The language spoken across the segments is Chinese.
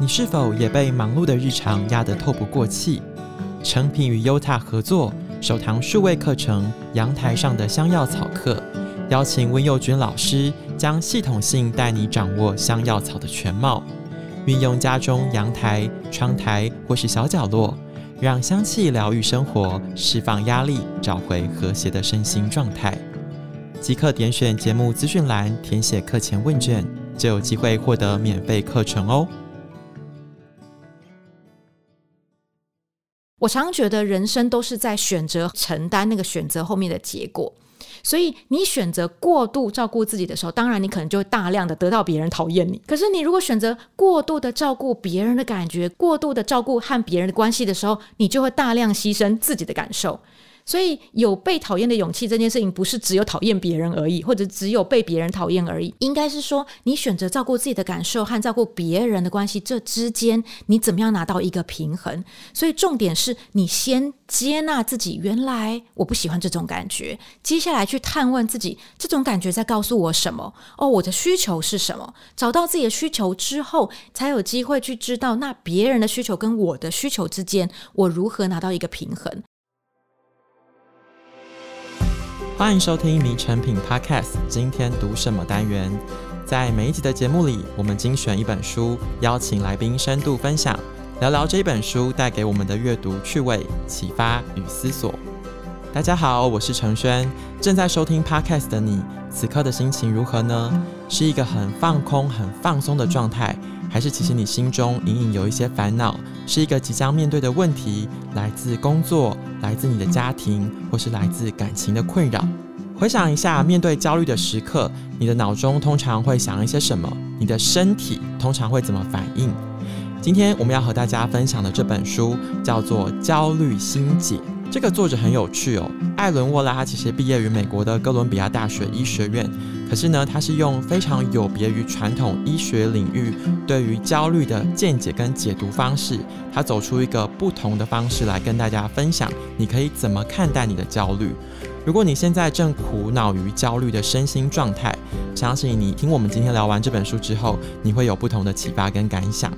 你是否也被忙碌的日常压得透不过气？诚品与优塔合作首堂数位课程《阳台上的香药草课》，邀请温佑君老师将系统性带你掌握香药草的全貌，运用家中阳台、窗台或是小角落，让香气疗愈生活，释放压力，找回和谐的身心状态。即刻点选节目资讯栏，填写课前问卷，就有机会获得免费课程哦。我常觉得人生都是在选择承担那个选择后面的结果，所以你选择过度照顾自己的时候，当然你可能就会大量的得到别人讨厌你。可是你如果选择过度的照顾别人的感觉，过度的照顾和别人的关系的时候，你就会大量牺牲自己的感受。所以有被讨厌的勇气这件事情，不是只有讨厌别人而已，或者只有被别人讨厌而已。应该是说，你选择照顾自己的感受和照顾别人的关系，这之间你怎么样拿到一个平衡？所以重点是你先接纳自己，原来我不喜欢这种感觉。接下来去探问自己，这种感觉在告诉我什么？哦，我的需求是什么？找到自己的需求之后，才有机会去知道，那别人的需求跟我的需求之间，我如何拿到一个平衡？欢迎收听《名成品 Podcast》，今天读什么单元？在每一集的节目里，我们精选一本书，邀请来宾深度分享，聊聊这一本书带给我们的阅读趣味、启发与思索。大家好，我是承轩，正在收听 Podcast 的你，此刻的心情如何呢？是一个很放空、很放松的状态，还是其实你心中隐隐有一些烦恼？是一个即将面对的问题，来自工作？来自你的家庭，或是来自感情的困扰。回想一下，面对焦虑的时刻，你的脑中通常会想一些什么？你的身体通常会怎么反应？今天我们要和大家分享的这本书叫做《焦虑心解》。这个作者很有趣哦，艾伦沃拉他其实毕业于美国的哥伦比亚大学医学院，可是呢，他是用非常有别于传统医学领域对于焦虑的见解跟解读方式，他走出一个不同的方式来跟大家分享，你可以怎么看待你的焦虑？如果你现在正苦恼于焦虑的身心状态，相信你听我们今天聊完这本书之后，你会有不同的启发跟感想。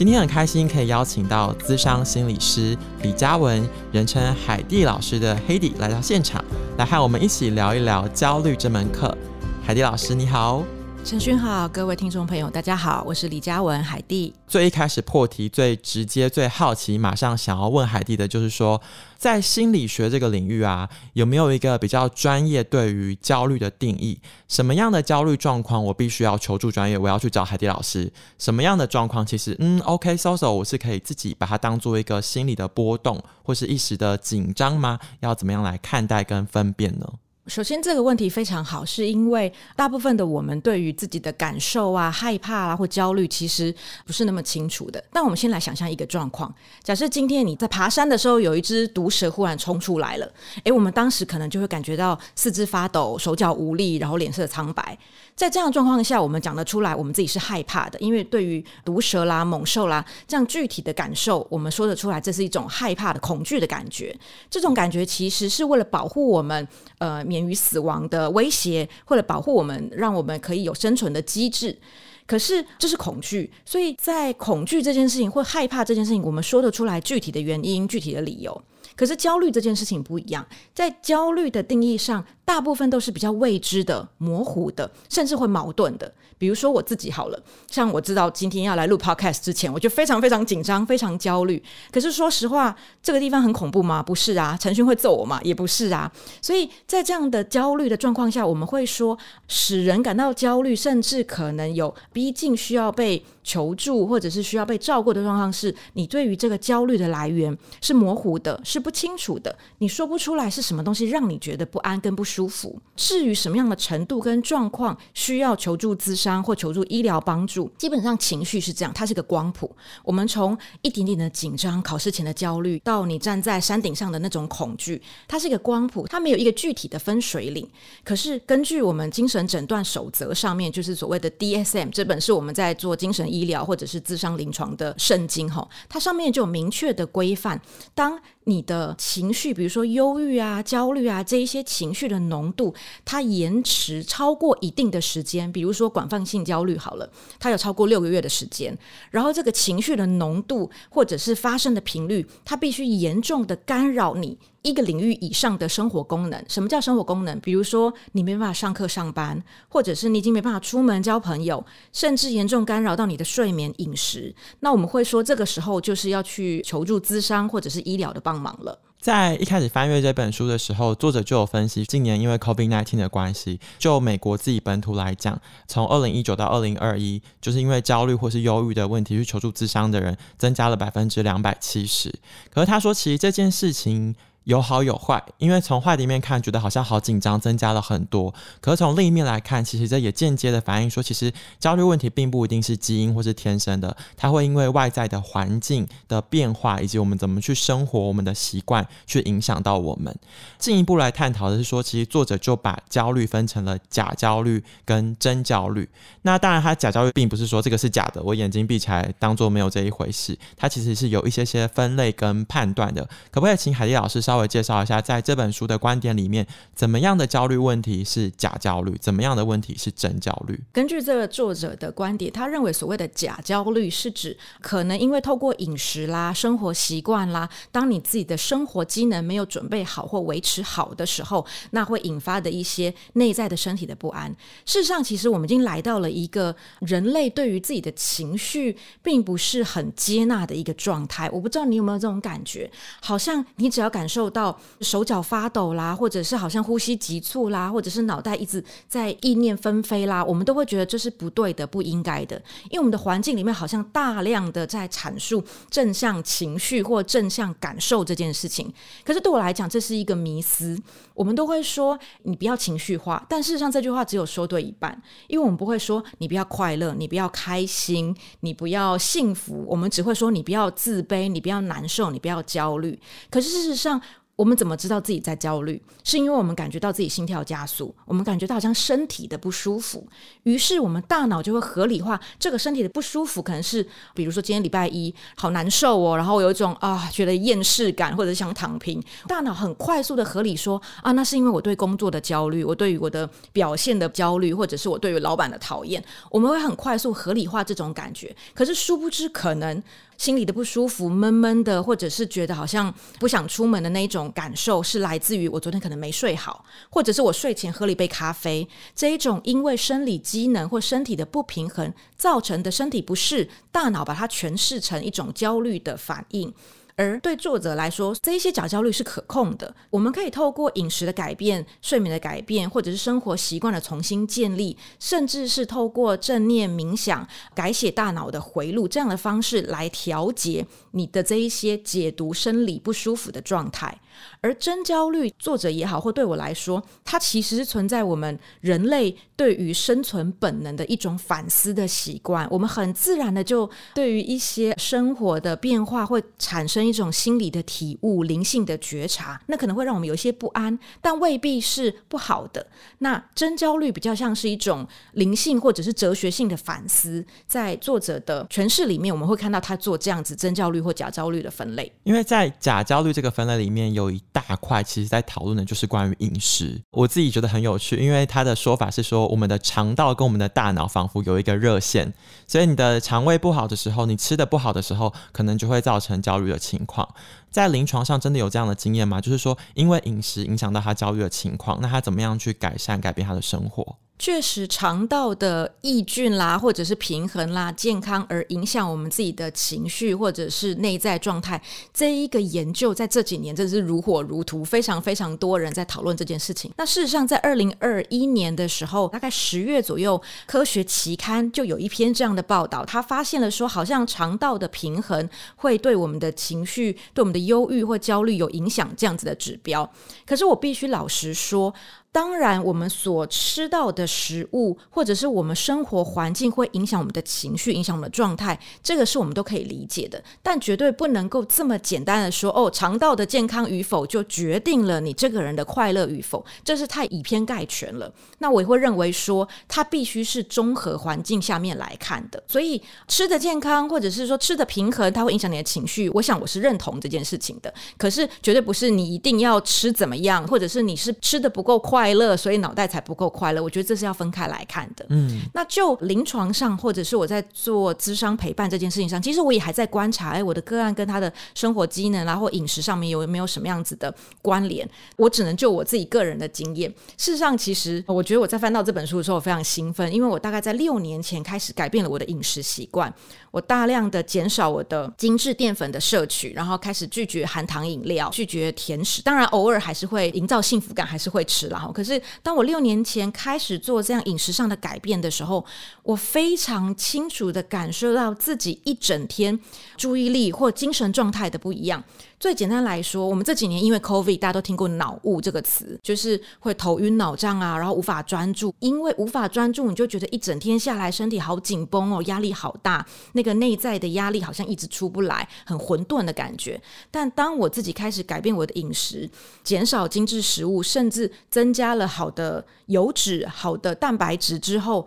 今天很开心可以邀请到资商心理师李嘉文，人称海蒂老师的黑 e 来到现场，来和我们一起聊一聊焦虑这门课。海蒂老师，你好。陈勋好，各位听众朋友，大家好，我是李嘉文，海蒂。最一开始破题，最直接、最好奇，马上想要问海蒂的就是说，在心理学这个领域啊，有没有一个比较专业对于焦虑的定义？什么样的焦虑状况我必须要求助专业？我要去找海蒂老师？什么样的状况其实，嗯，OK，so so，我是可以自己把它当做一个心理的波动，或是一时的紧张吗？要怎么样来看待跟分辨呢？首先，这个问题非常好，是因为大部分的我们对于自己的感受啊、害怕啊或焦虑，其实不是那么清楚的。但我们先来想象一个状况：假设今天你在爬山的时候，有一只毒蛇忽然冲出来了，诶，我们当时可能就会感觉到四肢发抖、手脚无力，然后脸色苍白。在这样状况下，我们讲得出来，我们自己是害怕的，因为对于毒蛇啦、猛兽啦这样具体的感受，我们说得出来，这是一种害怕的、恐惧的感觉。这种感觉其实是为了保护我们，呃，免于死亡的威胁，或者保护我们，让我们可以有生存的机制。可是这是恐惧，所以在恐惧这件事情或害怕这件事情，我们说得出来具体的原因、具体的理由。可是焦虑这件事情不一样，在焦虑的定义上，大部分都是比较未知的、模糊的，甚至会矛盾的。比如说我自己好了，像我知道今天要来录 podcast 之前，我就非常非常紧张、非常焦虑。可是说实话，这个地方很恐怖吗？不是啊。陈勋会揍我吗？也不是啊。所以在这样的焦虑的状况下，我们会说，使人感到焦虑，甚至可能有逼近需要被求助，或者是需要被照顾的状况，是你对于这个焦虑的来源是模糊的，是不清楚的，你说不出来是什么东西让你觉得不安跟不舒舒服。至于什么样的程度跟状况需要求助咨商，或求助医疗帮助，基本上情绪是这样，它是个光谱。我们从一点点的紧张、考试前的焦虑，到你站在山顶上的那种恐惧，它是一个光谱，它没有一个具体的分水岭。可是根据我们精神诊断守则上面，就是所谓的 DSM 这本是我们在做精神医疗或者是咨商临床的圣经哈，它上面就有明确的规范。当你的情绪，比如说忧郁啊、焦虑啊这一些情绪的浓度，它延迟超过一定的时间，比如说广泛性焦虑好了，它有超过六个月的时间，然后这个情绪的浓度或者是发生的频率，它必须严重的干扰你一个领域以上的生活功能。什么叫生活功能？比如说你没办法上课上班，或者是你已经没办法出门交朋友，甚至严重干扰到你的睡眠饮食。那我们会说，这个时候就是要去求助咨商或者是医疗的帮忙了。在一开始翻阅这本书的时候，作者就有分析，近年因为 COVID nineteen 的关系，就美国自己本土来讲，从二零一九到二零二一，就是因为焦虑或是忧郁的问题去求助咨商的人增加了百分之两百七十。可是他说，其实这件事情。有好有坏，因为从坏的一面看，觉得好像好紧张，增加了很多。可是从另一面来看，其实这也间接的反映说，其实焦虑问题并不一定是基因或是天生的，它会因为外在的环境的变化，以及我们怎么去生活，我们的习惯去影响到我们。进一步来探讨的是说，其实作者就把焦虑分成了假焦虑跟真焦虑。那当然，他假焦虑并不是说这个是假的，我眼睛闭起来当做没有这一回事。它其实是有一些些分类跟判断的。可不可以请海蒂老师稍微介绍一下，在这本书的观点里面，怎么样的焦虑问题是假焦虑，怎么样的问题是真焦虑？根据这个作者的观点，他认为所谓的假焦虑是指可能因为透过饮食啦、生活习惯啦，当你自己的生活机能没有准备好或维持好的时候，那会引发的一些内在的身体的不安。事实上，其实我们已经来到了一个人类对于自己的情绪并不是很接纳的一个状态。我不知道你有没有这种感觉，好像你只要感受受到。手脚发抖啦，或者是好像呼吸急促啦，或者是脑袋一直在意念纷飞啦，我们都会觉得这是不对的、不应该的，因为我们的环境里面好像大量的在阐述正向情绪或正向感受这件事情。可是对我来讲，这是一个迷思。我们都会说你不要情绪化，但事实上这句话只有说对一半，因为我们不会说你不要快乐，你不要开心，你不要幸福，我们只会说你不要自卑，你不要难受，你不要焦虑。可是事实上，我们怎么知道自己在焦虑？是因为我们感觉到自己心跳加速，我们感觉到好像身体的不舒服，于是我们大脑就会合理化这个身体的不舒服，可能是比如说今天礼拜一好难受哦，然后有一种啊觉得厌世感，或者是想躺平，大脑很快速的合理说啊，那是因为我对工作的焦虑，我对于我的表现的焦虑，或者是我对于老板的讨厌，我们会很快速合理化这种感觉，可是殊不知可能。心里的不舒服、闷闷的，或者是觉得好像不想出门的那一种感受，是来自于我昨天可能没睡好，或者是我睡前喝了一杯咖啡，这一种因为生理机能或身体的不平衡造成的身体不适，大脑把它诠释成一种焦虑的反应。而对作者来说，这一些假焦虑是可控的。我们可以透过饮食的改变、睡眠的改变，或者是生活习惯的重新建立，甚至是透过正念冥想、改写大脑的回路这样的方式来调节你的这一些解读生理不舒服的状态。而真焦虑，作者也好，或对我来说，它其实是存在我们人类对于生存本能的一种反思的习惯。我们很自然的就对于一些生活的变化会产生一种心理的体悟、灵性的觉察，那可能会让我们有些不安，但未必是不好的。那真焦虑比较像是一种灵性或者是哲学性的反思，在作者的诠释里面，我们会看到他做这样子真焦虑或假焦虑的分类。因为在假焦虑这个分类里面有。一大块，其实在讨论的就是关于饮食。我自己觉得很有趣，因为他的说法是说，我们的肠道跟我们的大脑仿佛有一个热线，所以你的肠胃不好的时候，你吃的不好的时候，可能就会造成焦虑的情况。在临床上，真的有这样的经验吗？就是说，因为饮食影响到他焦虑的情况，那他怎么样去改善、改变他的生活？确实，肠道的益菌啦，或者是平衡啦、健康，而影响我们自己的情绪或者是内在状态。这一个研究在这几年真的是如火如荼，非常非常多人在讨论这件事情。那事实上，在二零二一年的时候，大概十月左右，科学期刊就有一篇这样的报道，他发现了说，好像肠道的平衡会对我们的情绪、对我们的忧郁或焦虑有影响，这样子的指标。可是我必须老实说。当然，我们所吃到的食物，或者是我们生活环境，会影响我们的情绪，影响我们的状态，这个是我们都可以理解的。但绝对不能够这么简单的说，哦，肠道的健康与否就决定了你这个人的快乐与否，这是太以偏概全了。那我也会认为说，它必须是综合环境下面来看的。所以，吃的健康，或者是说吃的平衡，它会影响你的情绪。我想我是认同这件事情的。可是，绝对不是你一定要吃怎么样，或者是你是吃的不够快。快乐，所以脑袋才不够快乐。我觉得这是要分开来看的。嗯，那就临床上，或者是我在做咨商陪伴这件事情上，其实我也还在观察，哎，我的个案跟他的生活机能然后饮食上面有没有什么样子的关联？我只能就我自己个人的经验。事实上，其实我觉得我在翻到这本书的时候，我非常兴奋，因为我大概在六年前开始改变了我的饮食习惯，我大量的减少我的精致淀粉的摄取，然后开始拒绝含糖饮料，拒绝甜食。当然，偶尔还是会营造幸福感，还是会吃啦。可是，当我六年前开始做这样饮食上的改变的时候，我非常清楚的感受到自己一整天注意力或精神状态的不一样。最简单来说，我们这几年因为 COVID，大家都听过“脑雾”这个词，就是会头晕脑胀啊，然后无法专注。因为无法专注，你就觉得一整天下来身体好紧绷哦，压力好大，那个内在的压力好像一直出不来，很混沌的感觉。但当我自己开始改变我的饮食，减少精致食物，甚至增加了好的油脂、好的蛋白质之后，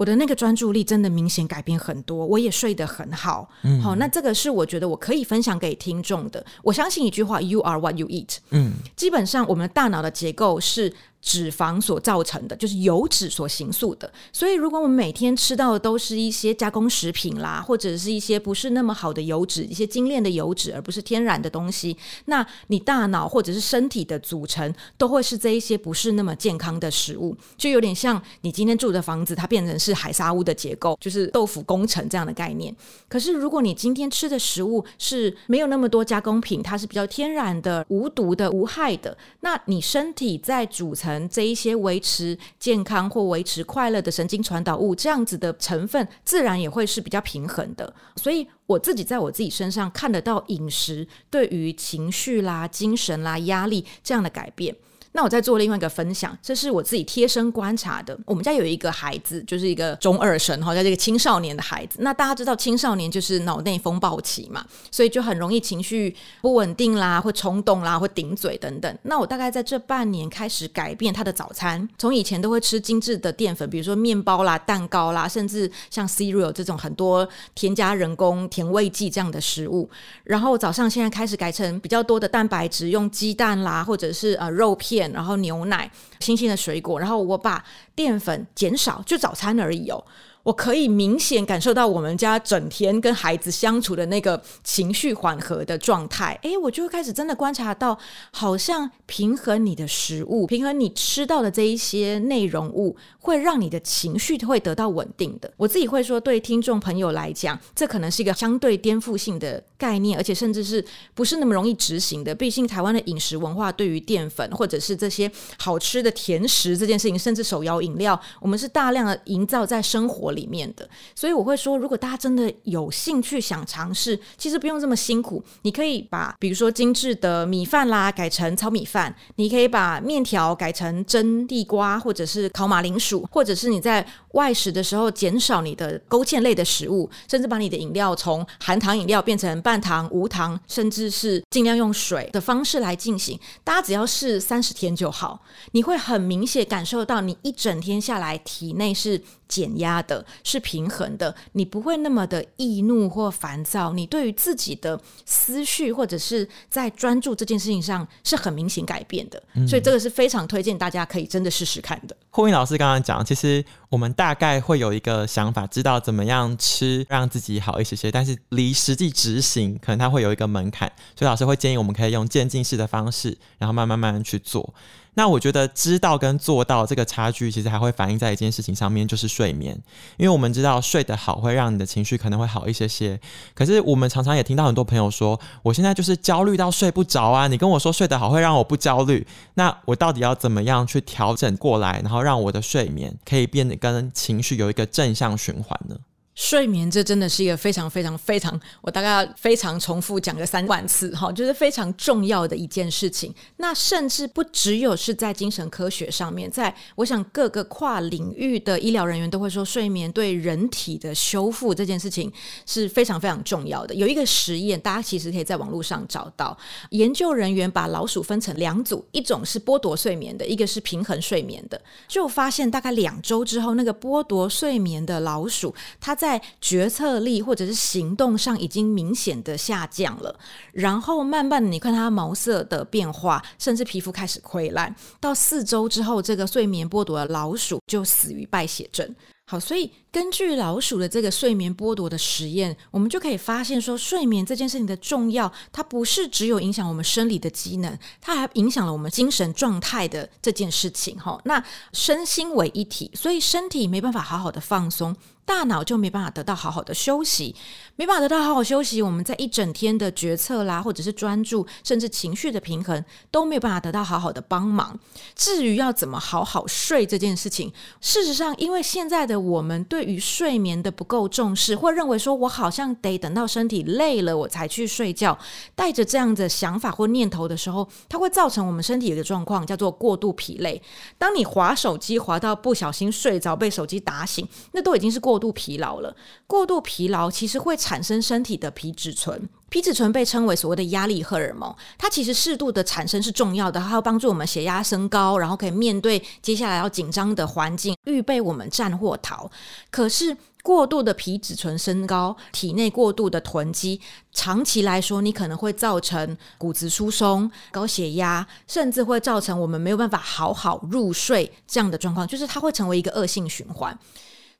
我的那个专注力真的明显改变很多，我也睡得很好。嗯，好，那这个是我觉得我可以分享给听众的。我相信一句话：You are what you eat。嗯，基本上我们大脑的结构是。脂肪所造成的，就是油脂所形塑的。所以，如果我们每天吃到的都是一些加工食品啦，或者是一些不是那么好的油脂，一些精炼的油脂，而不是天然的东西，那你大脑或者是身体的组成都会是这一些不是那么健康的食物。就有点像你今天住的房子，它变成是海沙屋的结构，就是豆腐工程这样的概念。可是，如果你今天吃的食物是没有那么多加工品，它是比较天然的、无毒的、无害的，那你身体在组成。这一些维持健康或维持快乐的神经传导物，这样子的成分，自然也会是比较平衡的。所以我自己在我自己身上看得到饮食对于情绪啦、精神啦、压力这样的改变。那我再做另外一个分享，这是我自己贴身观察的。我们家有一个孩子，就是一个中二生哈，在这个青少年的孩子。那大家知道青少年就是脑内风暴期嘛，所以就很容易情绪不稳定啦，会冲动啦，会顶嘴等等。那我大概在这半年开始改变他的早餐，从以前都会吃精致的淀粉，比如说面包啦、蛋糕啦，甚至像 cereal 这种很多添加人工甜味剂这样的食物。然后早上现在开始改成比较多的蛋白质，用鸡蛋啦，或者是呃肉片。然后牛奶、新鲜的水果，然后我把淀粉减少，就早餐而已哦。我可以明显感受到我们家整天跟孩子相处的那个情绪缓和的状态，诶，我就会开始真的观察到，好像平衡你的食物，平衡你吃到的这一些内容物，会让你的情绪会得到稳定的。我自己会说，对听众朋友来讲，这可能是一个相对颠覆性的概念，而且甚至是不是那么容易执行的。毕竟台湾的饮食文化对于淀粉或者是这些好吃的甜食这件事情，甚至手摇饮料，我们是大量的营造在生活里面的，所以我会说，如果大家真的有兴趣想尝试，其实不用这么辛苦。你可以把，比如说精致的米饭啦，改成糙米饭；你可以把面条改成蒸地瓜，或者是烤马铃薯，或者是你在外食的时候减少你的勾芡类的食物，甚至把你的饮料从含糖饮料变成半糖、无糖，甚至是尽量用水的方式来进行。大家只要试三十天就好，你会很明显感受到，你一整天下来体内是减压的。是平衡的，你不会那么的易怒或烦躁，你对于自己的思绪或者是在专注这件事情上是很明显改变的，嗯、所以这个是非常推荐大家可以真的试试看的。霍英老师刚刚讲，其实我们大概会有一个想法，知道怎么样吃让自己好一些些，但是离实际执行可能它会有一个门槛，所以老师会建议我们可以用渐进式的方式，然后慢慢慢慢去做。那我觉得知道跟做到这个差距，其实还会反映在一件事情上面，就是睡眠。因为我们知道睡得好会让你的情绪可能会好一些些，可是我们常常也听到很多朋友说，我现在就是焦虑到睡不着啊。你跟我说睡得好会让我不焦虑，那我到底要怎么样去调整过来，然后让我的睡眠可以变得跟情绪有一个正向循环呢？睡眠这真的是一个非常非常非常，我大概非常重复讲个三万次哈，就是非常重要的一件事情。那甚至不只有是在精神科学上面，在我想各个跨领域的医疗人员都会说，睡眠对人体的修复这件事情是非常非常重要的。有一个实验，大家其实可以在网络上找到，研究人员把老鼠分成两组，一种是剥夺睡眠的，一个是平衡睡眠的，就发现大概两周之后，那个剥夺睡眠的老鼠，它在在决策力或者是行动上已经明显的下降了，然后慢慢的你看它毛色的变化，甚至皮肤开始溃烂，到四周之后，这个睡眠剥夺的老鼠就死于败血症。好，所以根据老鼠的这个睡眠剥夺的实验，我们就可以发现说，睡眠这件事情的重要，它不是只有影响我们生理的机能，它还影响了我们精神状态的这件事情。哈，那身心为一体，所以身体没办法好好的放松。大脑就没办法得到好好的休息，没办法得到好好休息，我们在一整天的决策啦，或者是专注，甚至情绪的平衡都没有办法得到好好的帮忙。至于要怎么好好睡这件事情，事实上，因为现在的我们对于睡眠的不够重视，或认为说我好像得等到身体累了我才去睡觉，带着这样的想法或念头的时候，它会造成我们身体有一个状况叫做过度疲累。当你滑手机滑到不小心睡着，被手机打醒，那都已经是过。度疲劳了，过度疲劳其实会产生身体的皮质醇，皮质醇被称为所谓的压力荷尔蒙，它其实适度的产生是重要的，它要帮助我们血压升高，然后可以面对接下来要紧张的环境，预备我们战或逃。可是过度的皮质醇升高，体内过度的囤积，长期来说，你可能会造成骨质疏松、高血压，甚至会造成我们没有办法好好入睡这样的状况，就是它会成为一个恶性循环。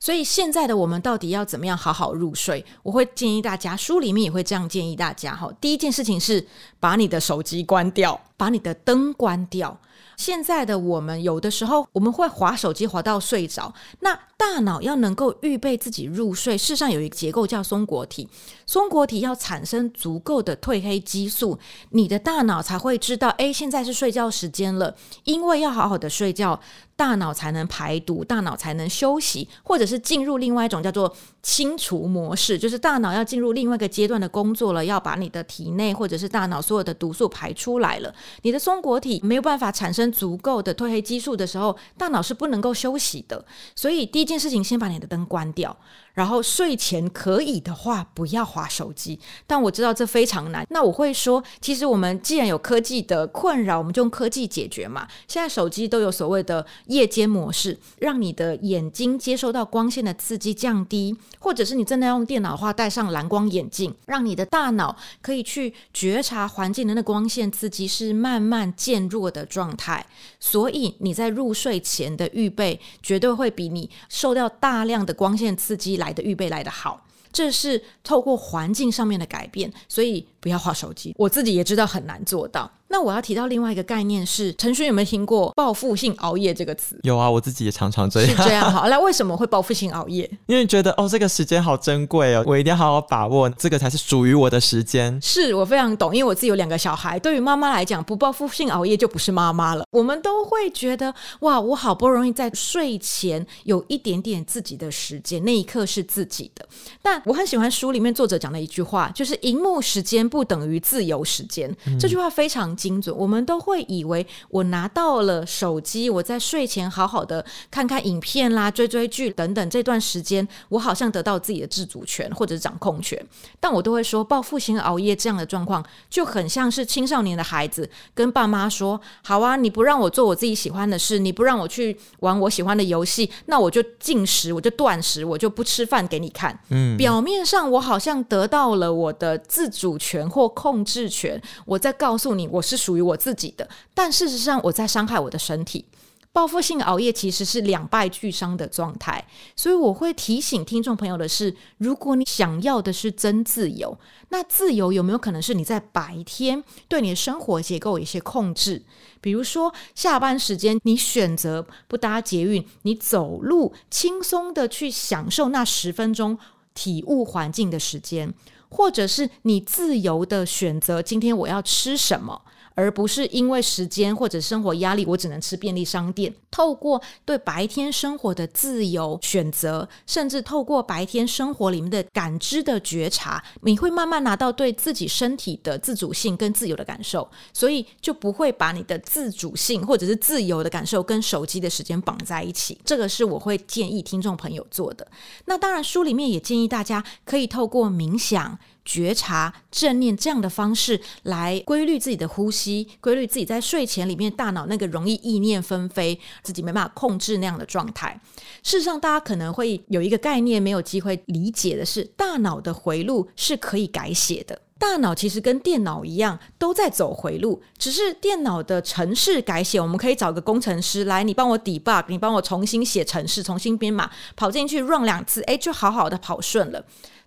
所以现在的我们到底要怎么样好好入睡？我会建议大家，书里面也会这样建议大家哈。第一件事情是把你的手机关掉，把你的灯关掉。现在的我们有的时候我们会划手机划到睡着，那大脑要能够预备自己入睡，事实上有一个结构叫松果体，松果体要产生足够的褪黑激素，你的大脑才会知道，哎，现在是睡觉时间了，因为要好好的睡觉。大脑才能排毒，大脑才能休息，或者是进入另外一种叫做清除模式，就是大脑要进入另外一个阶段的工作了，要把你的体内或者是大脑所有的毒素排出来了。你的松果体没有办法产生足够的褪黑激素的时候，大脑是不能够休息的。所以第件事情，先把你的灯关掉。然后睡前可以的话，不要划手机。但我知道这非常难。那我会说，其实我们既然有科技的困扰，我们就用科技解决嘛。现在手机都有所谓的夜间模式，让你的眼睛接收到光线的刺激降低，或者是你正在用电脑的话，戴上蓝光眼镜，让你的大脑可以去觉察环境的那光线刺激是慢慢渐弱的状态。所以你在入睡前的预备，绝对会比你受到大量的光线刺激来的预备来的好，这是透过环境上面的改变，所以不要划手机。我自己也知道很难做到。那我要提到另外一个概念是，陈勋有没有听过报复性熬夜这个词？有啊，我自己也常常这样。是这样好，那为什么会报复性熬夜？因为觉得哦，这个时间好珍贵哦，我一定要好好把握，这个才是属于我的时间。是我非常懂，因为我自己有两个小孩。对于妈妈来讲，不报复性熬夜就不是妈妈了。我们都会觉得哇，我好不容易在睡前有一点点自己的时间，那一刻是自己的。但我很喜欢书里面作者讲的一句话，就是“荧幕时间不等于自由时间”。嗯。这句话非常。精准，我们都会以为我拿到了手机，我在睡前好好的看看影片啦、追追剧等等，这段时间我好像得到自己的自主权或者掌控权。但我都会说，报复性熬夜这样的状况就很像是青少年的孩子跟爸妈说：“好啊，你不让我做我自己喜欢的事，你不让我去玩我喜欢的游戏，那我就禁食，我就断食，我就不吃饭给你看。”嗯，表面上我好像得到了我的自主权或控制权，我在告诉你我是。是属于我自己的，但事实上我在伤害我的身体。报复性熬夜其实是两败俱伤的状态，所以我会提醒听众朋友的是：如果你想要的是真自由，那自由有没有可能是你在白天对你的生活结构有一些控制？比如说下班时间，你选择不搭捷运，你走路轻松的去享受那十分钟体悟环境的时间，或者是你自由的选择今天我要吃什么。而不是因为时间或者生活压力，我只能吃便利商店。透过对白天生活的自由选择，甚至透过白天生活里面的感知的觉察，你会慢慢拿到对自己身体的自主性跟自由的感受，所以就不会把你的自主性或者是自由的感受跟手机的时间绑在一起。这个是我会建议听众朋友做的。那当然，书里面也建议大家可以透过冥想。觉察、正念这样的方式来规律自己的呼吸，规律自己在睡前里面大脑那个容易意念纷飞、自己没办法控制那样的状态。事实上，大家可能会有一个概念没有机会理解的是，大脑的回路是可以改写的。大脑其实跟电脑一样，都在走回路，只是电脑的程式改写，我们可以找个工程师来，你帮我 debug，你帮我重新写程式，重新编码，跑进去 run 两次，诶，就好好的跑顺了。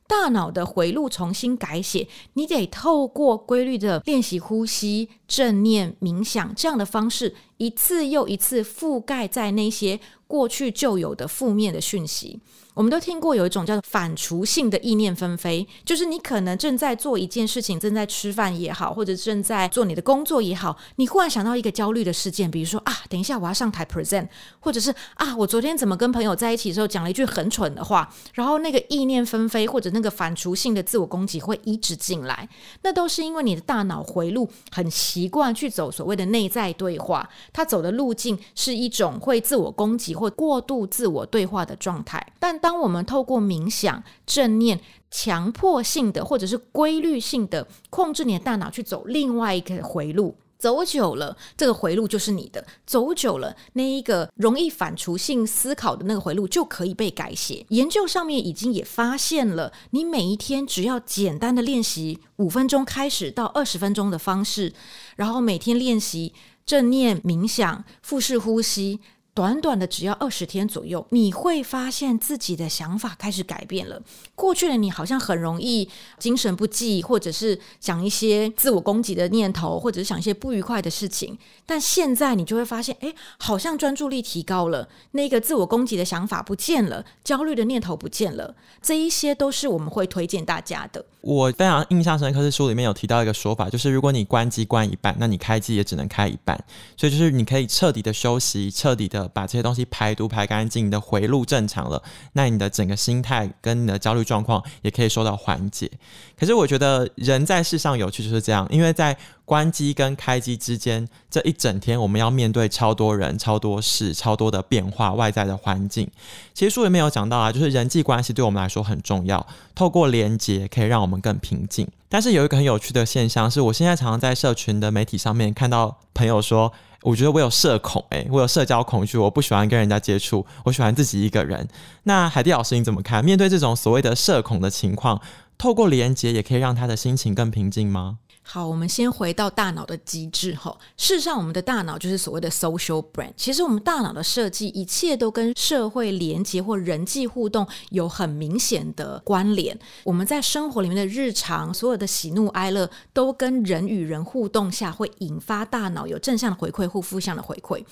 大脑的回路重新改写，你得透过规律的练习呼吸、正念、冥想这样的方式，一次又一次覆盖在那些过去就有的负面的讯息。我们都听过有一种叫做反刍性的意念纷飞，就是你可能正在做一件事情，正在吃饭也好，或者正在做你的工作也好，你忽然想到一个焦虑的事件，比如说啊，等一下我要上台 present，或者是啊，我昨天怎么跟朋友在一起的时候讲了一句很蠢的话，然后那个意念纷飞或者那个反刍性的自我攻击会一直进来，那都是因为你的大脑回路很习惯去走所谓的内在对话，它走的路径是一种会自我攻击或过度自我对话的状态，但当我们透过冥想、正念，强迫性的或者是规律性的控制你的大脑去走另外一个回路，走久了，这个回路就是你的；走久了，那一个容易反刍性思考的那个回路就可以被改写。研究上面已经也发现了，你每一天只要简单的练习五分钟开始到二十分钟的方式，然后每天练习正念、冥想、腹式呼吸。短短的只要二十天左右，你会发现自己的想法开始改变了。过去的你好像很容易精神不济，或者是想一些自我攻击的念头，或者是想一些不愉快的事情。但现在你就会发现，哎，好像专注力提高了，那个自我攻击的想法不见了，焦虑的念头不见了。这一些都是我们会推荐大家的。我非常印象深刻，是书里面有提到一个说法，就是如果你关机关一半，那你开机也只能开一半。所以就是你可以彻底的休息，彻底的把这些东西排毒排干净，你的回路正常了，那你的整个心态跟你的焦虑状况也可以受到缓解。可是我觉得人在世上有趣就是这样，因为在关机跟开机之间，这一整天我们要面对超多人、超多事、超多的变化，外在的环境。其实书里面有讲到啊，就是人际关系对我们来说很重要，透过连接可以让我们更平静。但是有一个很有趣的现象，是我现在常常在社群的媒体上面看到朋友说，我觉得我有社恐，诶，我有社交恐惧，我不喜欢跟人家接触，我喜欢自己一个人。那海蒂老师你怎么看？面对这种所谓的社恐的情况，透过连接也可以让他的心情更平静吗？好，我们先回到大脑的机制哈。事实上，我们的大脑就是所谓的 social brain。其实，我们大脑的设计，一切都跟社会连接或人际互动有很明显的关联。我们在生活里面的日常，所有的喜怒哀乐，都跟人与人互动下会引发大脑有正向的回馈或负向的回馈。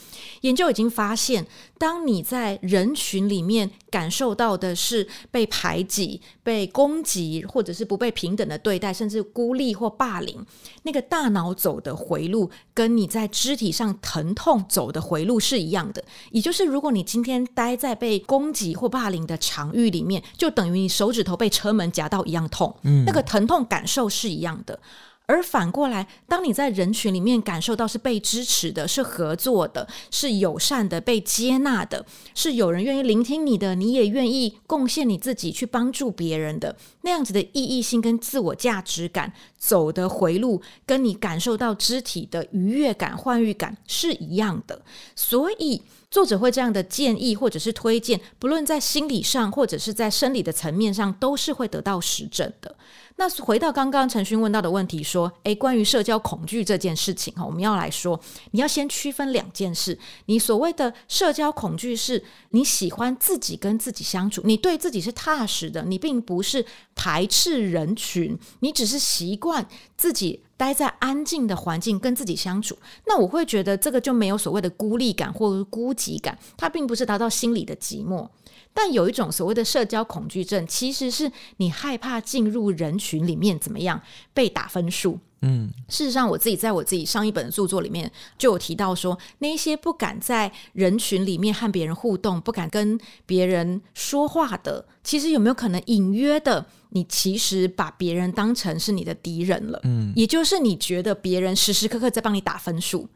研究已经发现，当你在人群里面感受到的是被排挤、被攻击，或者是不被平等的对待，甚至孤立或霸凌。那个大脑走的回路，跟你在肢体上疼痛走的回路是一样的。也就是，如果你今天待在被攻击或霸凌的场域里面，就等于你手指头被车门夹到一样痛。嗯，那个疼痛感受是一样的。而反过来，当你在人群里面感受到是被支持的、是合作的、是友善的、被接纳的、是有人愿意聆听你的，你也愿意贡献你自己去帮助别人的那样子的意义性跟自我价值感走的回路，跟你感受到肢体的愉悦感、欢愉感是一样的。所以作者会这样的建议或者是推荐，不论在心理上或者是在生理的层面上，都是会得到实证的。那回到刚刚陈勋问到的问题，说，诶，关于社交恐惧这件事情哈，我们要来说，你要先区分两件事。你所谓的社交恐惧，是你喜欢自己跟自己相处，你对自己是踏实的，你并不是排斥人群，你只是习惯自己待在安静的环境跟自己相处。那我会觉得这个就没有所谓的孤立感或者孤寂感，它并不是达到心理的寂寞。但有一种所谓的社交恐惧症，其实是你害怕进入人群里面怎么样被打分数。嗯，事实上，我自己在我自己上一本的著作里面就有提到说，那些不敢在人群里面和别人互动、不敢跟别人说话的，其实有没有可能隐约的，你其实把别人当成是你的敌人了？嗯，也就是你觉得别人时时刻刻在帮你打分数。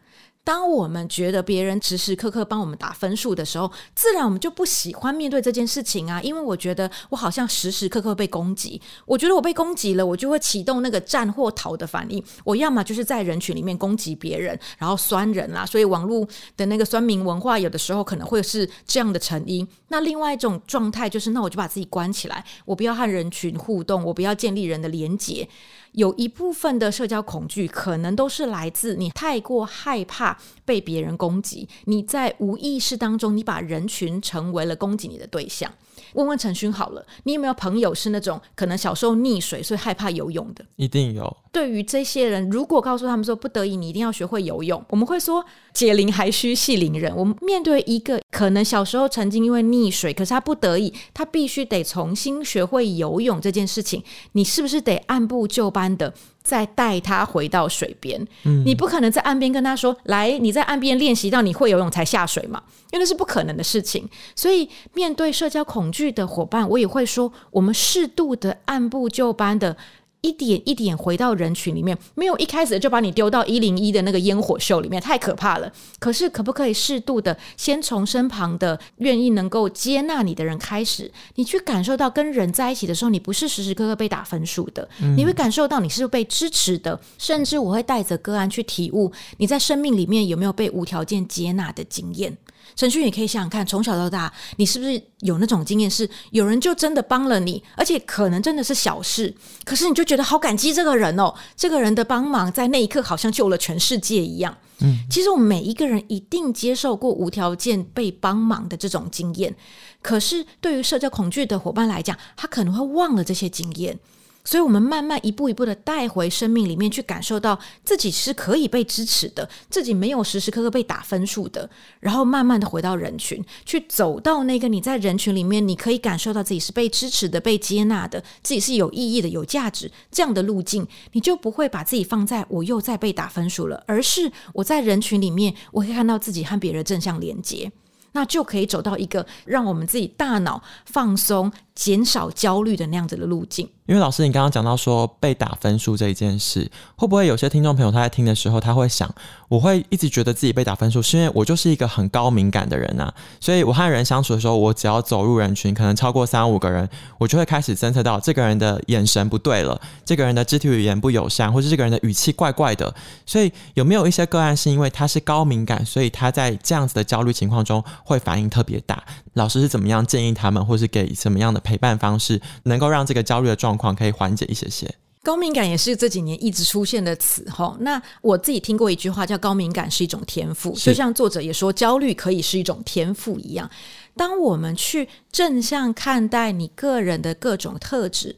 当我们觉得别人时时刻刻帮我们打分数的时候，自然我们就不喜欢面对这件事情啊。因为我觉得我好像时时刻刻被攻击，我觉得我被攻击了，我就会启动那个战或逃的反应。我要么就是在人群里面攻击别人，然后酸人啦。所以网络的那个酸民文化，有的时候可能会是这样的成因。那另外一种状态就是，那我就把自己关起来，我不要和人群互动，我不要建立人的连结。有一部分的社交恐惧，可能都是来自你太过害怕被别人攻击，你在无意识当中，你把人群成为了攻击你的对象。问问陈勋好了，你有没有朋友是那种可能小时候溺水，所以害怕游泳的？一定有。对于这些人，如果告诉他们说不得已你一定要学会游泳，我们会说解铃还须系铃人。我们面对一个可能小时候曾经因为溺水，可是他不得已，他必须得重新学会游泳这件事情，你是不是得按部就班的？再带他回到水边，嗯，你不可能在岸边跟他说：“来，你在岸边练习到你会游泳才下水嘛？”因为那是不可能的事情。所以，面对社交恐惧的伙伴，我也会说：我们适度的按部就班的。一点一点回到人群里面，没有一开始就把你丢到一零一的那个烟火秀里面，太可怕了。可是，可不可以适度的先从身旁的愿意能够接纳你的人开始，你去感受到跟人在一起的时候，你不是时时刻刻被打分数的，你会感受到你是被支持的，甚至我会带着个案去体悟你在生命里面有没有被无条件接纳的经验。承勋，你可以想想看，从小到大，你是不是有那种经验，是有人就真的帮了你，而且可能真的是小事，可是你就觉得好感激这个人哦，这个人的帮忙在那一刻好像救了全世界一样。嗯，其实我们每一个人一定接受过无条件被帮忙的这种经验，可是对于社交恐惧的伙伴来讲，他可能会忘了这些经验。所以，我们慢慢一步一步的带回生命里面去，感受到自己是可以被支持的，自己没有时时刻刻被打分数的。然后，慢慢的回到人群，去走到那个你在人群里面，你可以感受到自己是被支持的、被接纳的，自己是有意义的、有价值这样的路径，你就不会把自己放在我又在被打分数了，而是我在人群里面，我会看到自己和别人正向连接，那就可以走到一个让我们自己大脑放松、减少焦虑的那样子的路径。因为老师，你刚刚讲到说被打分数这一件事，会不会有些听众朋友他在听的时候，他会想，我会一直觉得自己被打分数，是因为我就是一个很高敏感的人啊，所以我和人相处的时候，我只要走入人群，可能超过三五个人，我就会开始侦测到这个人的眼神不对了，这个人的肢体语言不友善，或是这个人的语气怪怪的。所以有没有一些个案是因为他是高敏感，所以他在这样子的焦虑情况中会反应特别大？老师是怎么样建议他们，或是给什么样的陪伴方式，能够让这个焦虑的状况可以缓解一些些？高敏感也是这几年一直出现的词哈。那我自己听过一句话，叫“高敏感是一种天赋”，就像作者也说，焦虑可以是一种天赋一样。当我们去正向看待你个人的各种特质，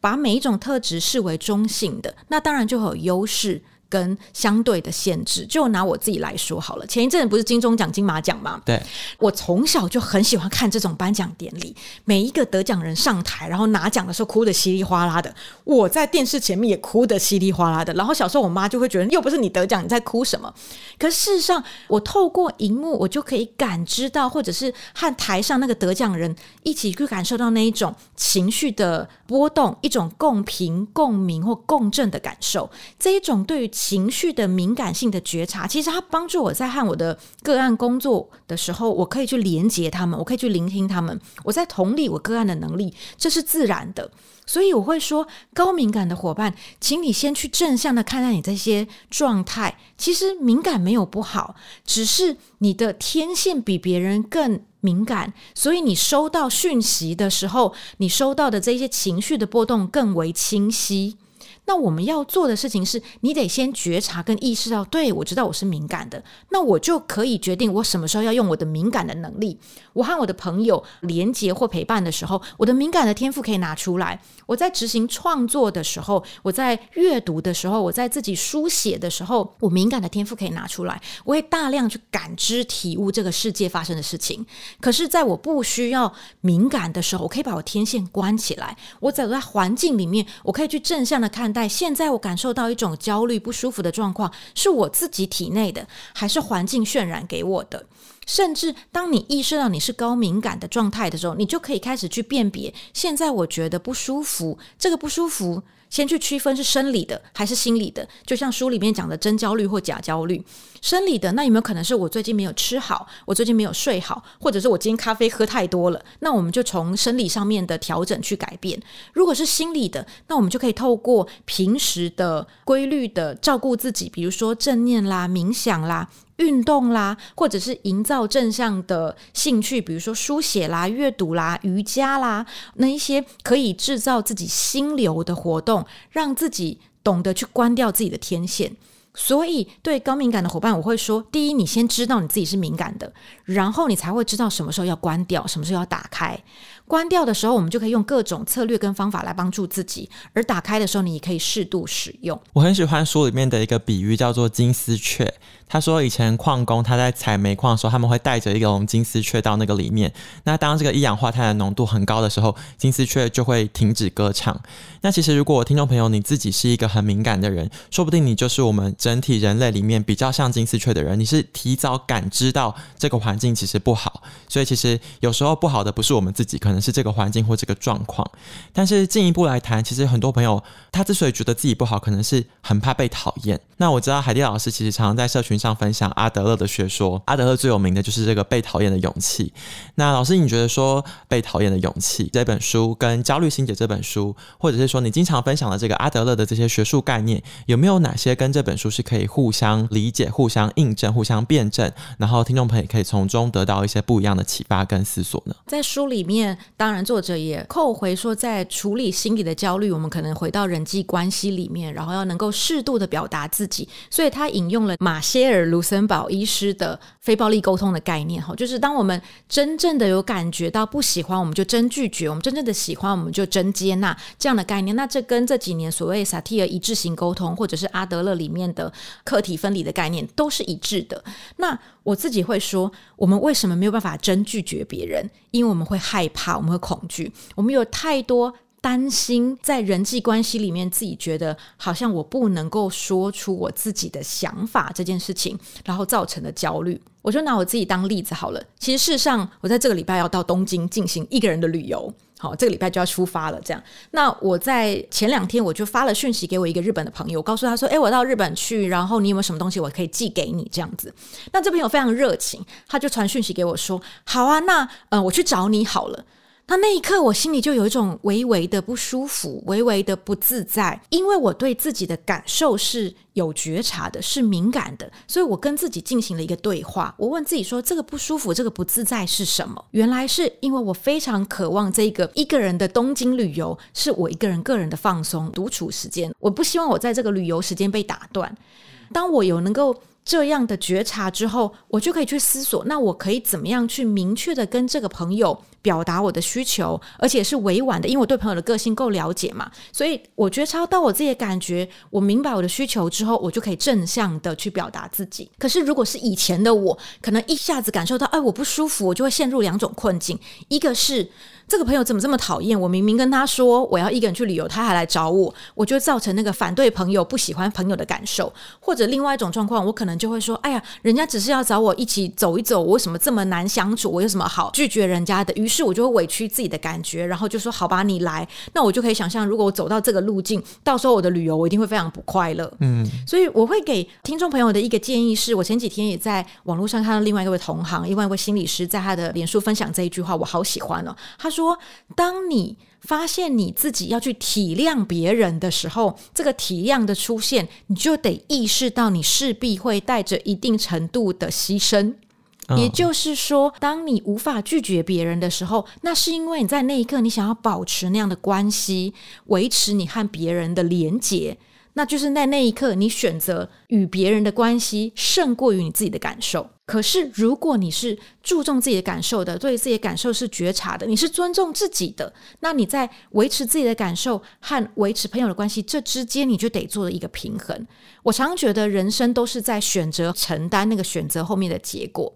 把每一种特质视为中性的，那当然就会有优势。跟相对的限制，就拿我自己来说好了。前一阵子不是金钟奖、金马奖吗？对，我从小就很喜欢看这种颁奖典礼，每一个得奖人上台，然后拿奖的时候哭得稀里哗啦的。我在电视前面也哭得稀里哗啦的。然后小时候我妈就会觉得，又不是你得奖，你在哭什么？可事实上，我透过荧幕，我就可以感知到，或者是和台上那个得奖人一起去感受到那一种情绪的波动，一种共频、共鸣或共振的感受。这一种对于情绪的敏感性的觉察，其实它帮助我在和我的个案工作的时候，我可以去连接他们，我可以去聆听他们，我在同理我个案的能力，这是自然的。所以我会说，高敏感的伙伴，请你先去正向的看待你这些状态。其实敏感没有不好，只是你的天线比别人更敏感，所以你收到讯息的时候，你收到的这些情绪的波动更为清晰。那我们要做的事情是，你得先觉察跟意识到，对，我知道我是敏感的，那我就可以决定我什么时候要用我的敏感的能力。我和我的朋友连接或陪伴的时候，我的敏感的天赋可以拿出来；我在执行创作的时候，我在阅读的时候，我在自己书写的时候，我敏感的天赋可以拿出来。我会大量去感知、体悟这个世界发生的事情。可是，在我不需要敏感的时候，我可以把我天线关起来。我走在环境里面，我可以去正向的看。现在我感受到一种焦虑、不舒服的状况，是我自己体内的，还是环境渲染给我的？甚至当你意识到你是高敏感的状态的时候，你就可以开始去辨别。现在我觉得不舒服，这个不舒服。先去区分是生理的还是心理的，就像书里面讲的真焦虑或假焦虑。生理的，那有没有可能是我最近没有吃好，我最近没有睡好，或者是我今天咖啡喝太多了？那我们就从生理上面的调整去改变。如果是心理的，那我们就可以透过平时的规律的照顾自己，比如说正念啦、冥想啦。运动啦，或者是营造正向的兴趣，比如说书写啦、阅读啦、瑜伽啦，那一些可以制造自己心流的活动，让自己懂得去关掉自己的天线。所以，对高敏感的伙伴，我会说：第一，你先知道你自己是敏感的，然后你才会知道什么时候要关掉，什么时候要打开。关掉的时候，我们就可以用各种策略跟方法来帮助自己；而打开的时候，你也可以适度使用。我很喜欢书里面的一个比喻，叫做金丝雀。他说，以前矿工他在采煤矿的时候，他们会带着一种金丝雀到那个里面。那当这个一氧化碳的浓度很高的时候，金丝雀就会停止歌唱。那其实，如果听众朋友你自己是一个很敏感的人，说不定你就是我们整体人类里面比较像金丝雀的人。你是提早感知到这个环境其实不好，所以其实有时候不好的不是我们自己，可能是这个环境或这个状况。但是进一步来谈，其实很多朋友他之所以觉得自己不好，可能是很怕被讨厌。那我知道海蒂老师其实常常在社群上分享阿德勒的学说。阿德勒最有名的就是这个被讨厌的勇气。那老师，你觉得说被讨厌的勇气这本书跟焦虑心解这本书，或者是说你经常分享的这个阿德勒的这些学术概念，有没有哪些跟这本书是可以互相理解、互相印证、互相辩证，然后听众朋友也可以从中得到一些不一样的启发跟思索呢？在书里面，当然作者也扣回说，在处理心理的焦虑，我们可能回到人际关系里面，然后要能够适度的表达自己。所以他引用了马歇尔·卢森堡医师的非暴力沟通的概念，哈，就是当我们真正的有感觉到不喜欢，我们就真拒绝；我们真正的喜欢，我们就真接纳这样的概念。那这跟这几年所谓萨提尔一致型沟通，或者是阿德勒里面的课题分离的概念都是一致的。那我自己会说，我们为什么没有办法真拒绝别人？因为我们会害怕，我们会恐惧，我们有太多。担心在人际关系里面，自己觉得好像我不能够说出我自己的想法这件事情，然后造成的焦虑。我就拿我自己当例子好了。其实事实上，我在这个礼拜要到东京进行一个人的旅游，好，这个礼拜就要出发了。这样，那我在前两天我就发了讯息给我一个日本的朋友，告诉他说：“诶，我到日本去，然后你有没有什么东西我可以寄给你？”这样子。那这朋友非常热情，他就传讯息给我说：“好啊，那呃，我去找你好了。”那那一刻，我心里就有一种微微的不舒服，微微的不自在，因为我对自己的感受是有觉察的，是敏感的，所以我跟自己进行了一个对话。我问自己说：“这个不舒服，这个不自在是什么？”原来是因为我非常渴望这个一个人的东京旅游，是我一个人个人的放松、独处时间。我不希望我在这个旅游时间被打断。当我有能够这样的觉察之后，我就可以去思索，那我可以怎么样去明确的跟这个朋友表达我的需求，而且是委婉的，因为我对朋友的个性够了解嘛，所以我觉察到我自己的感觉，我明白我的需求之后，我就可以正向的去表达自己。可是如果是以前的我，可能一下子感受到，哎，我不舒服，我就会陷入两种困境，一个是。这个朋友怎么这么讨厌？我明明跟他说我要一个人去旅游，他还来找我，我就造成那个反对朋友、不喜欢朋友的感受。或者另外一种状况，我可能就会说：“哎呀，人家只是要找我一起走一走，我为什么这么难相处？我有什么好拒绝人家的？”于是我就会委屈自己的感觉，然后就说：“好吧，你来。”那我就可以想象，如果我走到这个路径，到时候我的旅游我一定会非常不快乐。嗯，所以我会给听众朋友的一个建议是：我前几天也在网络上看到另外一位同行，另外一位心理师在他的脸书分享这一句话，我好喜欢哦。他说：“当你发现你自己要去体谅别人的时候，这个体谅的出现，你就得意识到你势必会带着一定程度的牺牲。也就是说，当你无法拒绝别人的时候，那是因为你在那一刻你想要保持那样的关系，维持你和别人的连结。那就是在那一刻，你选择与别人的关系胜过于你自己的感受。可是，如果你是注重自己的感受的，对自己的感受是觉察的，你是尊重自己的，那你在维持自己的感受和维持朋友的关系这之间，你就得做了一个平衡。我常觉得人生都是在选择承担那个选择后面的结果。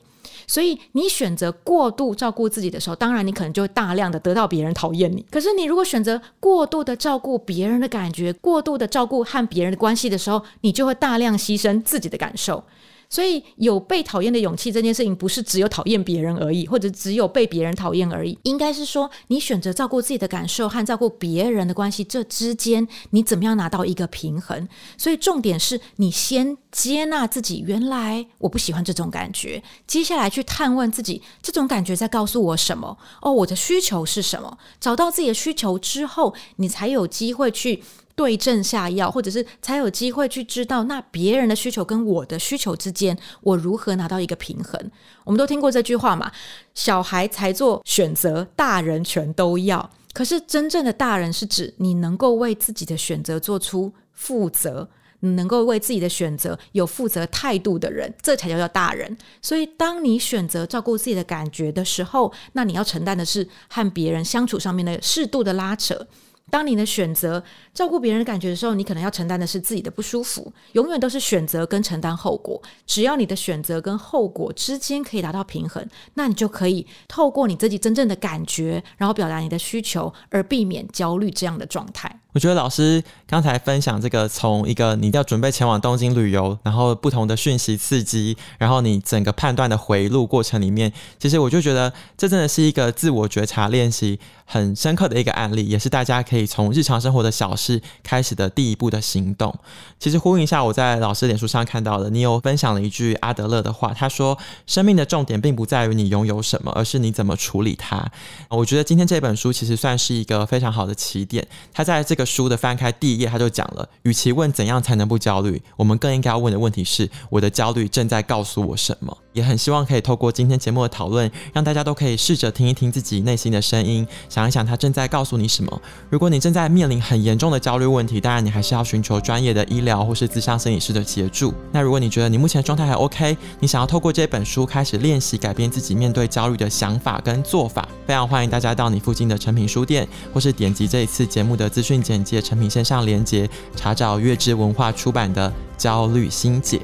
所以，你选择过度照顾自己的时候，当然你可能就会大量的得到别人讨厌你。可是，你如果选择过度的照顾别人的感觉，过度的照顾和别人的关系的时候，你就会大量牺牲自己的感受。所以有被讨厌的勇气这件事情，不是只有讨厌别人而已，或者只有被别人讨厌而已。应该是说，你选择照顾自己的感受和照顾别人的关系，这之间你怎么样拿到一个平衡？所以重点是你先接纳自己，原来我不喜欢这种感觉。接下来去探问自己，这种感觉在告诉我什么？哦，我的需求是什么？找到自己的需求之后，你才有机会去。对症下药，或者是才有机会去知道，那别人的需求跟我的需求之间，我如何拿到一个平衡？我们都听过这句话嘛，小孩才做选择，大人全都要。可是真正的大人是指你能够为自己的选择做出负责，你能够为自己的选择有负责态度的人，这才叫做大人。所以，当你选择照顾自己的感觉的时候，那你要承担的是和别人相处上面的适度的拉扯。当你的选择照顾别人的感觉的时候，你可能要承担的是自己的不舒服。永远都是选择跟承担后果。只要你的选择跟后果之间可以达到平衡，那你就可以透过你自己真正的感觉，然后表达你的需求，而避免焦虑这样的状态。我觉得老师刚才分享这个，从一个你要准备前往东京旅游，然后不同的讯息刺激，然后你整个判断的回路过程里面，其实我就觉得这真的是一个自我觉察练习很深刻的一个案例，也是大家可以从日常生活的小事开始的第一步的行动。其实呼应一下我在老师脸书上看到的，你有分享了一句阿德勒的话，他说：“生命的重点并不在于你拥有什么，而是你怎么处理它。”我觉得今天这本书其实算是一个非常好的起点，它在这个。书的翻开第一页，他就讲了，与其问怎样才能不焦虑，我们更应该要问的问题是：我的焦虑正在告诉我什么？也很希望可以透过今天节目的讨论，让大家都可以试着听一听自己内心的声音，想一想他正在告诉你什么。如果你正在面临很严重的焦虑问题，当然你还是要寻求专业的医疗或是咨商心理师的协助。那如果你觉得你目前状态还 OK，你想要透过这本书开始练习改变自己面对焦虑的想法跟做法，非常欢迎大家到你附近的诚品书店，或是点击这一次节目的资讯简介成品线上连接，查找月之文化出版的《焦虑心解》。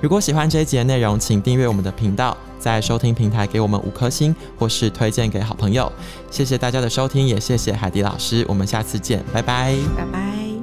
如果喜欢这一节内容，请订阅我们的频道，在收听平台给我们五颗星，或是推荐给好朋友。谢谢大家的收听，也谢谢海迪老师。我们下次见，拜拜，拜拜。